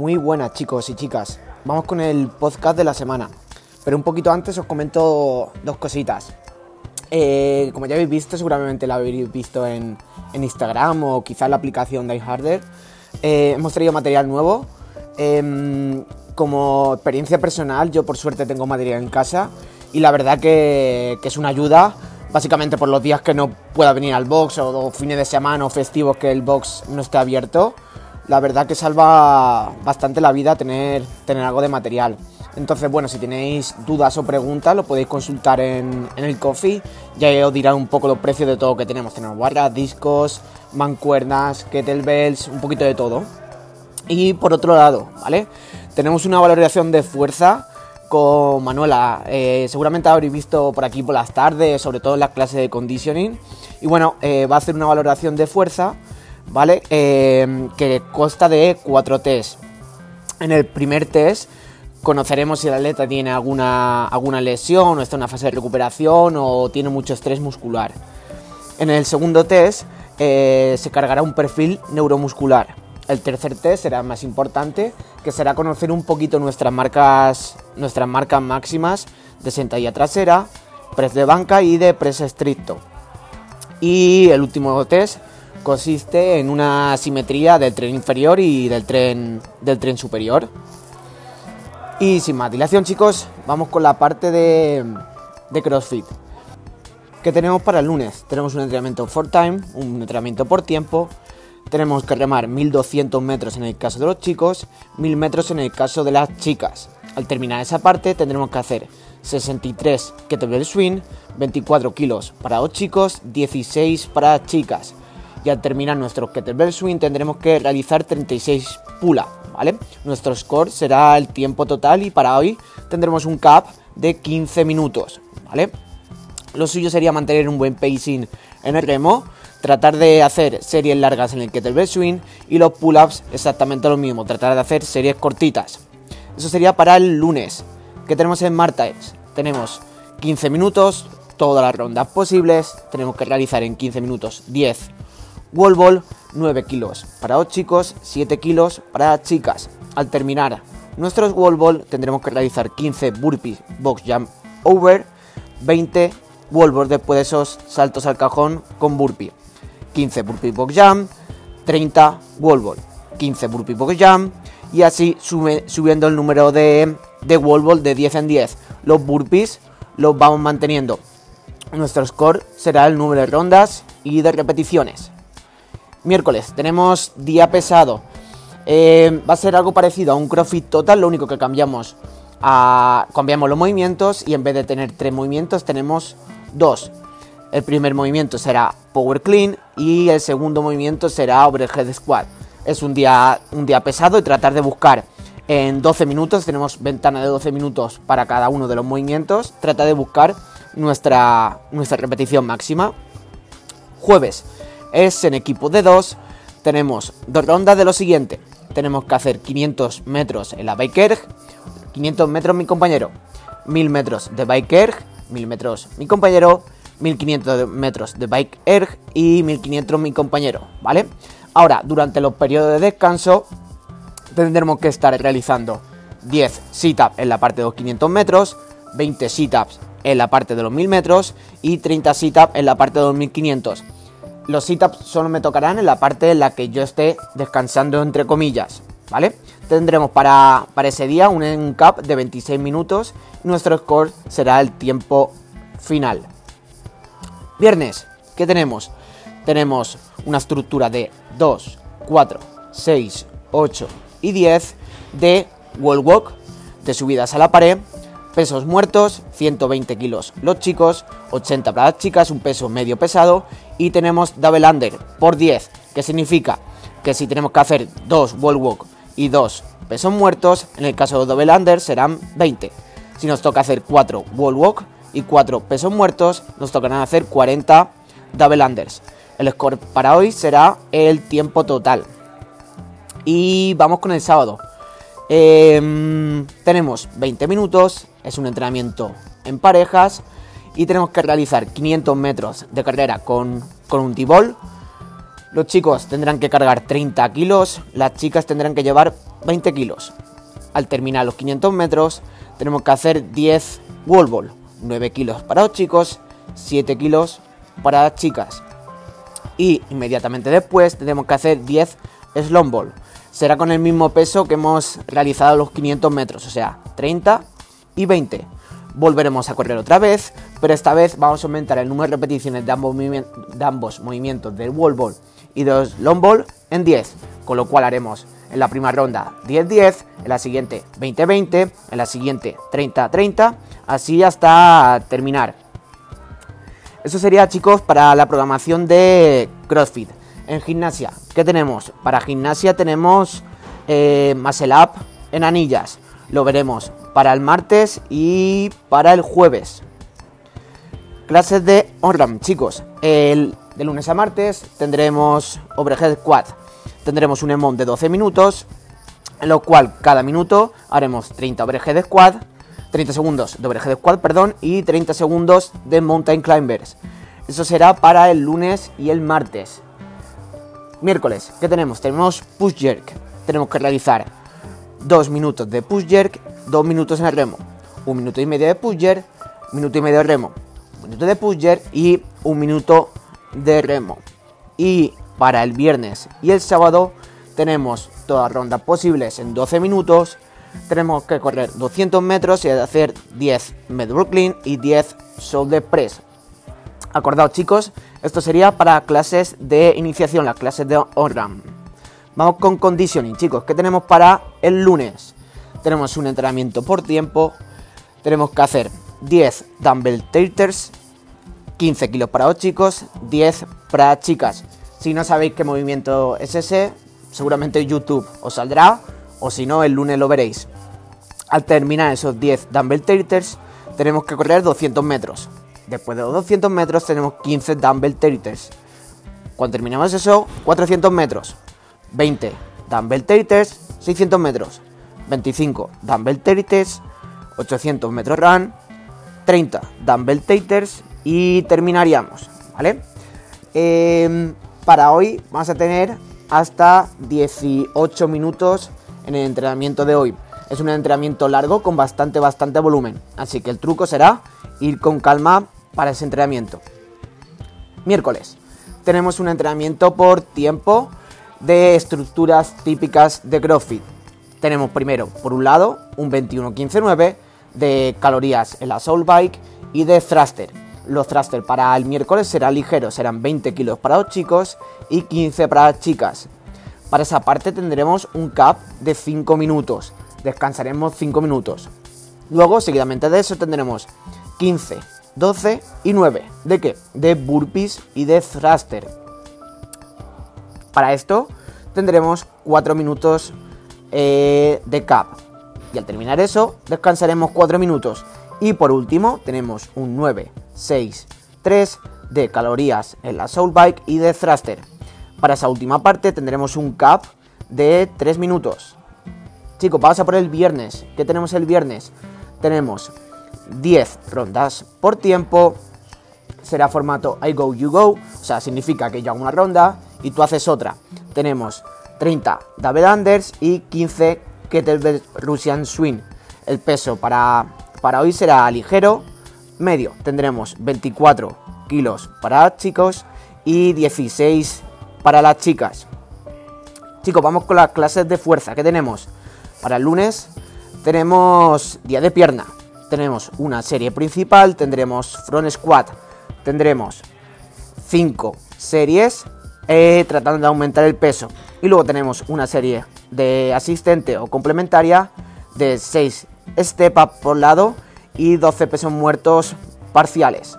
Muy buenas chicos y chicas. Vamos con el podcast de la semana. Pero un poquito antes os comento dos cositas. Eh, como ya habéis visto, seguramente la habéis visto en, Instagram o quizá en la aplicación de iHarder. Eh, hemos traído material nuevo. Em, como experiencia personal, yo por suerte tengo material en casa y la verdad que, que es una ayuda básicamente por los días que no pueda venir al box o, fines de semana o festivos que el box no esté abierto la verdad que salva bastante la vida tener, tener algo de material. Entonces, bueno, si tenéis dudas o preguntas, lo podéis consultar en, el coffee. Ya os dirán un poco los precios de todo que tenemos. Tenemos barras, discos, mancuernas, kettlebells, un poquito de todo. Y por otro lado, ¿vale? Tenemos una valoración de fuerza con Manuela. Eh, seguramente habréis visto por aquí por las tardes, sobre todo en las clases de conditioning. Y bueno, eh, va a hacer una valoración de fuerza ¿vale? Eh, que consta de cuatro test. En el primer test conoceremos si el atleta tiene alguna, alguna lesión o está en una fase de recuperación o tiene mucho estrés muscular. En el segundo test eh, se cargará un perfil neuromuscular. El tercer test será más importante, que será conocer un poquito nuestras marcas, nuestras marcas máximas de sentadilla trasera, press de banca y de press estricto. Y el último test consiste en una simetría del tren inferior y del tren, del tren superior. Y sin más dilación chicos, vamos con la parte de, CrossFit. ¿Qué tenemos para el lunes? Tenemos un entrenamiento for time, un entrenamiento por tiempo. Tenemos que remar 1200 metros en el caso de los chicos, 1000 metros en el caso de las chicas. Al terminar esa parte tendremos que hacer 63 kettlebell swing, 24 kilos para los chicos, 16 para las chicas y al terminar nuestro kettlebell swing tendremos que realizar 36 pull ¿vale? Nuestro score será el tiempo total y para hoy tendremos un cap de 15 minutos, ¿vale? Lo suyo sería mantener un buen pacing en el remo, tratar de hacer series largas en el kettlebell swing y los pull-ups exactamente lo mismo, tratar de hacer series cortitas. Eso sería para el lunes. ¿Qué tenemos en martes? Tenemos 15 minutos, todas las rondas posibles, tenemos que realizar en 15 minutos 10 Wall ball 9 kilos para chicos, 7 kilos para chicas. Al terminar nuestros wall ball tendremos que realizar 15 burpees box jump over, 20 wall ball después de esos saltos al cajón con burpee. 15 burpees box jump, 30 wall ball, 15 burpees box jump y así subiendo el número de, de wall ball de 10 en 10. Los burpees los vamos manteniendo. Nuestro score será el número de rondas y de repeticiones. Miércoles, tenemos día pesado. Eh, va a ser algo parecido a un CrossFit Total, lo único que cambiamos, a, cambiamos los movimientos y en vez de tener tres movimientos tenemos dos. El primer movimiento será Power Clean y el segundo movimiento será Overhead Squat. Es un día, un día pesado y tratar de buscar en 12 minutos, tenemos ventana de 12 minutos para cada uno de los movimientos, trata de buscar nuestra, nuestra repetición máxima. Jueves, es en equipo de dos. Tenemos dos rondas de lo siguiente. Tenemos que hacer 500 metros en la bike erg, 500 metros mi compañero, 1000 metros de bike erg, 1000 metros mi compañero, 1500 metros de bike erg y 1500 mi compañero, ¿vale? Ahora, durante los periodos de descanso, tendremos que estar realizando 10 sit-ups en la parte de los 500 metros, 20 sit-ups en la parte de los 1000 metros y 30 sit-ups en la parte de los 1500 los sit-ups solo me tocarán en la parte en la que yo esté descansando entre comillas, ¿vale? Tendremos para, para ese día un cap de 26 minutos y nuestro score será el tiempo final. Viernes, ¿qué tenemos? Tenemos una estructura de 2, 4, 6, 8 y 10 de wall walk, de subidas a la pared, pesos muertos, 120 kilos los chicos, 80 para las chicas, un peso medio pesado y tenemos double under por 10, que significa que si tenemos que hacer dos wall walk y dos pesos muertos, en el caso de double under serán 20. Si nos toca hacer 4 wall walk y 4 pesos muertos, nos tocarán hacer 40 double unders. El score para hoy será el tiempo total. Y vamos con el sábado. Em, tenemos 20 minutos, es un entrenamiento en parejas y tenemos que realizar 500 metros de carrera con, con un T-ball, Los chicos tendrán que cargar 30 kilos, las chicas tendrán que llevar 20 kilos. Al terminar los 500 metros, tenemos que hacer 10 wall ball, 9 kilos para los chicos, 7 kilos para las chicas. Y inmediatamente después tenemos que hacer 10 slalom ball. Será con el mismo peso que hemos realizado los 500 metros, o sea, 30 y 20. Volveremos a correr otra vez, pero esta vez vamos a aumentar el número de repeticiones de ambos, de ambos movimientos del wall ball y dos long ball en 10, con lo cual haremos en la primera ronda 10-10, en la siguiente 20-20, en la siguiente 30-30, así hasta terminar. Eso sería chicos para la programación de CrossFit. En gimnasia, ¿qué tenemos? Para gimnasia tenemos eh, Up en anillas. Lo veremos para el martes y para el jueves. Clases de OnRAM, chicos. El de lunes a martes tendremos Overhead Quad. Tendremos un EMON de 12 minutos, en lo cual cada minuto haremos 30 Overhead Squad, 30 segundos de Overhead Squad, perdón, y 30 segundos de Mountain Climbers. Eso será para el lunes y el martes. Miércoles, ¿qué tenemos? Tenemos Push Jerk. Tenemos que realizar 2 minutos de Push Jerk, 2 minutos en el remo, 1 minuto y medio de Push Jerk, minuto y medio de remo, 1 de Push Jerk y 1 minuto de remo. Y para el viernes y el sábado tenemos todas rondas posibles en 12 minutos. Tenemos que correr 200 metros y hacer 10 med Brooklyn y 10 shoulder press. Acordaos chicos, esto sería para clases de iniciación, las clases de on Vamos con conditioning chicos, ¿qué tenemos para el lunes? Tenemos un entrenamiento por tiempo, tenemos que hacer 10 dumbbell tilters, 15 kilos para los chicos, 10 para chicas. Si no sabéis qué movimiento es ese, seguramente YouTube os saldrá, o si no, el lunes lo veréis. Al terminar esos 10 dumbbell tilters, tenemos que correr 200 metros. Después de los 200 metros tenemos 15 dumbbell tilters. Cuando terminamos eso, 400 metros. 20 dumbbell tilters, 600 metros. 25 dumbbell tilters, 800 metros run, 30 dumbbell taters y terminaríamos, ¿vale? Em, para hoy vamos a tener hasta 18 minutos en el entrenamiento de hoy. Es un entrenamiento largo con bastante, bastante volumen. Así que el truco será ir con calma para ese entrenamiento. Miércoles. Tenemos un entrenamiento por tiempo de estructuras típicas de CrossFit. Tenemos primero, por un lado, un 21-15-9 de calorías en la Soul Bike y de thruster. Los thruster para el miércoles serán ligeros, serán 20 kilos para los chicos y 15 para las chicas. Para esa parte tendremos un cap de 5 minutos, descansaremos 5 minutos. Luego, seguidamente de eso, tendremos 15, 12 y 9. ¿De qué? De burpees y de thruster. Para esto tendremos 4 minutos eh, de cap. Y al terminar eso, descansaremos 4 minutos. Y por último, tenemos un 9, 6, 3 de calorías en la Soul Bike y de Thruster. Para esa última parte tendremos un cap de 3 minutos. Chicos, vamos a por el viernes. ¿Qué tenemos el viernes? Tenemos 10 rondas por tiempo. Será formato I go, you go. O sea, significa que yo hago una ronda y tú haces otra. Tenemos 30 double unders y 15 kettlebell Russian swing. El peso para para hoy será ligero, medio. Tendremos 24 kilos para chicos y 16 para las chicas. Chicos, vamos con las clases de fuerza que tenemos. Para el lunes tenemos día de pierna. Tenemos una serie principal, tendremos front squat, tendremos 5 series eh, tratando de aumentar el peso. Y luego tenemos una serie de asistente o complementaria de 6 step up por lado y 12 pesos muertos parciales.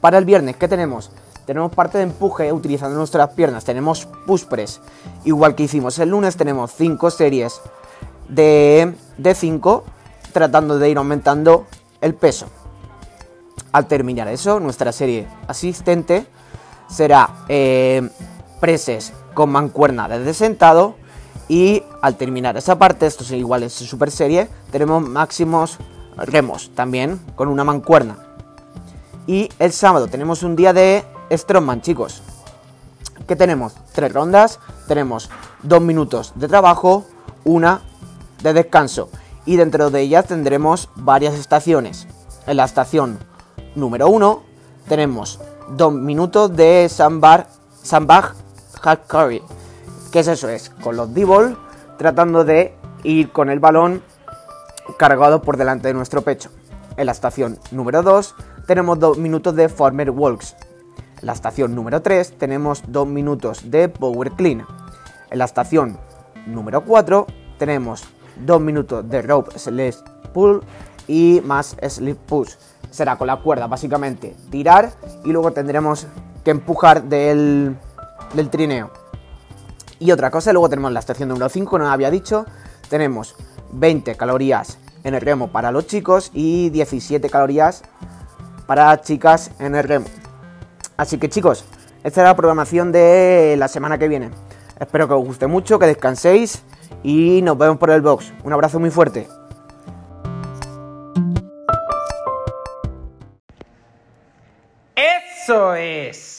Para el viernes, ¿qué tenemos? Tenemos parte de empuje utilizando nuestras piernas, tenemos push press. Igual que hicimos el lunes, tenemos 5 series de 5 tratando de ir aumentando el peso. Al terminar eso, nuestra serie asistente será eh, preses con mancuerna desde sentado y al terminar esa parte, esto es igual en su super serie, tenemos máximos remos también con una mancuerna. Y el sábado tenemos un día de Strongman, chicos. que tenemos tres rondas, tenemos dos minutos de trabajo, una de descanso y dentro de ellas tendremos varias estaciones. En la estación número 1 tenemos dos minutos de sandbag, sandbag hard carry. ¿Qué es eso? Es con los d tratando de ir con el balón cargado por delante de nuestro pecho. En la estación número 2 tenemos dos minutos de former walks. En la estación número 3 tenemos dos minutos de power clean. En la estación número 4 tenemos dos minutos de rope slip pull y más slip push. Será con la cuerda básicamente tirar y luego tendremos que empujar del, del trineo. Y otra cosa, luego tenemos la estación número 5, no había dicho, tenemos 20 calorías en el remo para los chicos y 17 calorías para chicas en el remo. Así que chicos, esta es la programación de la semana que viene. Espero que os guste mucho, que descanséis y nos vemos por el box. Un abrazo muy fuerte. Eso es.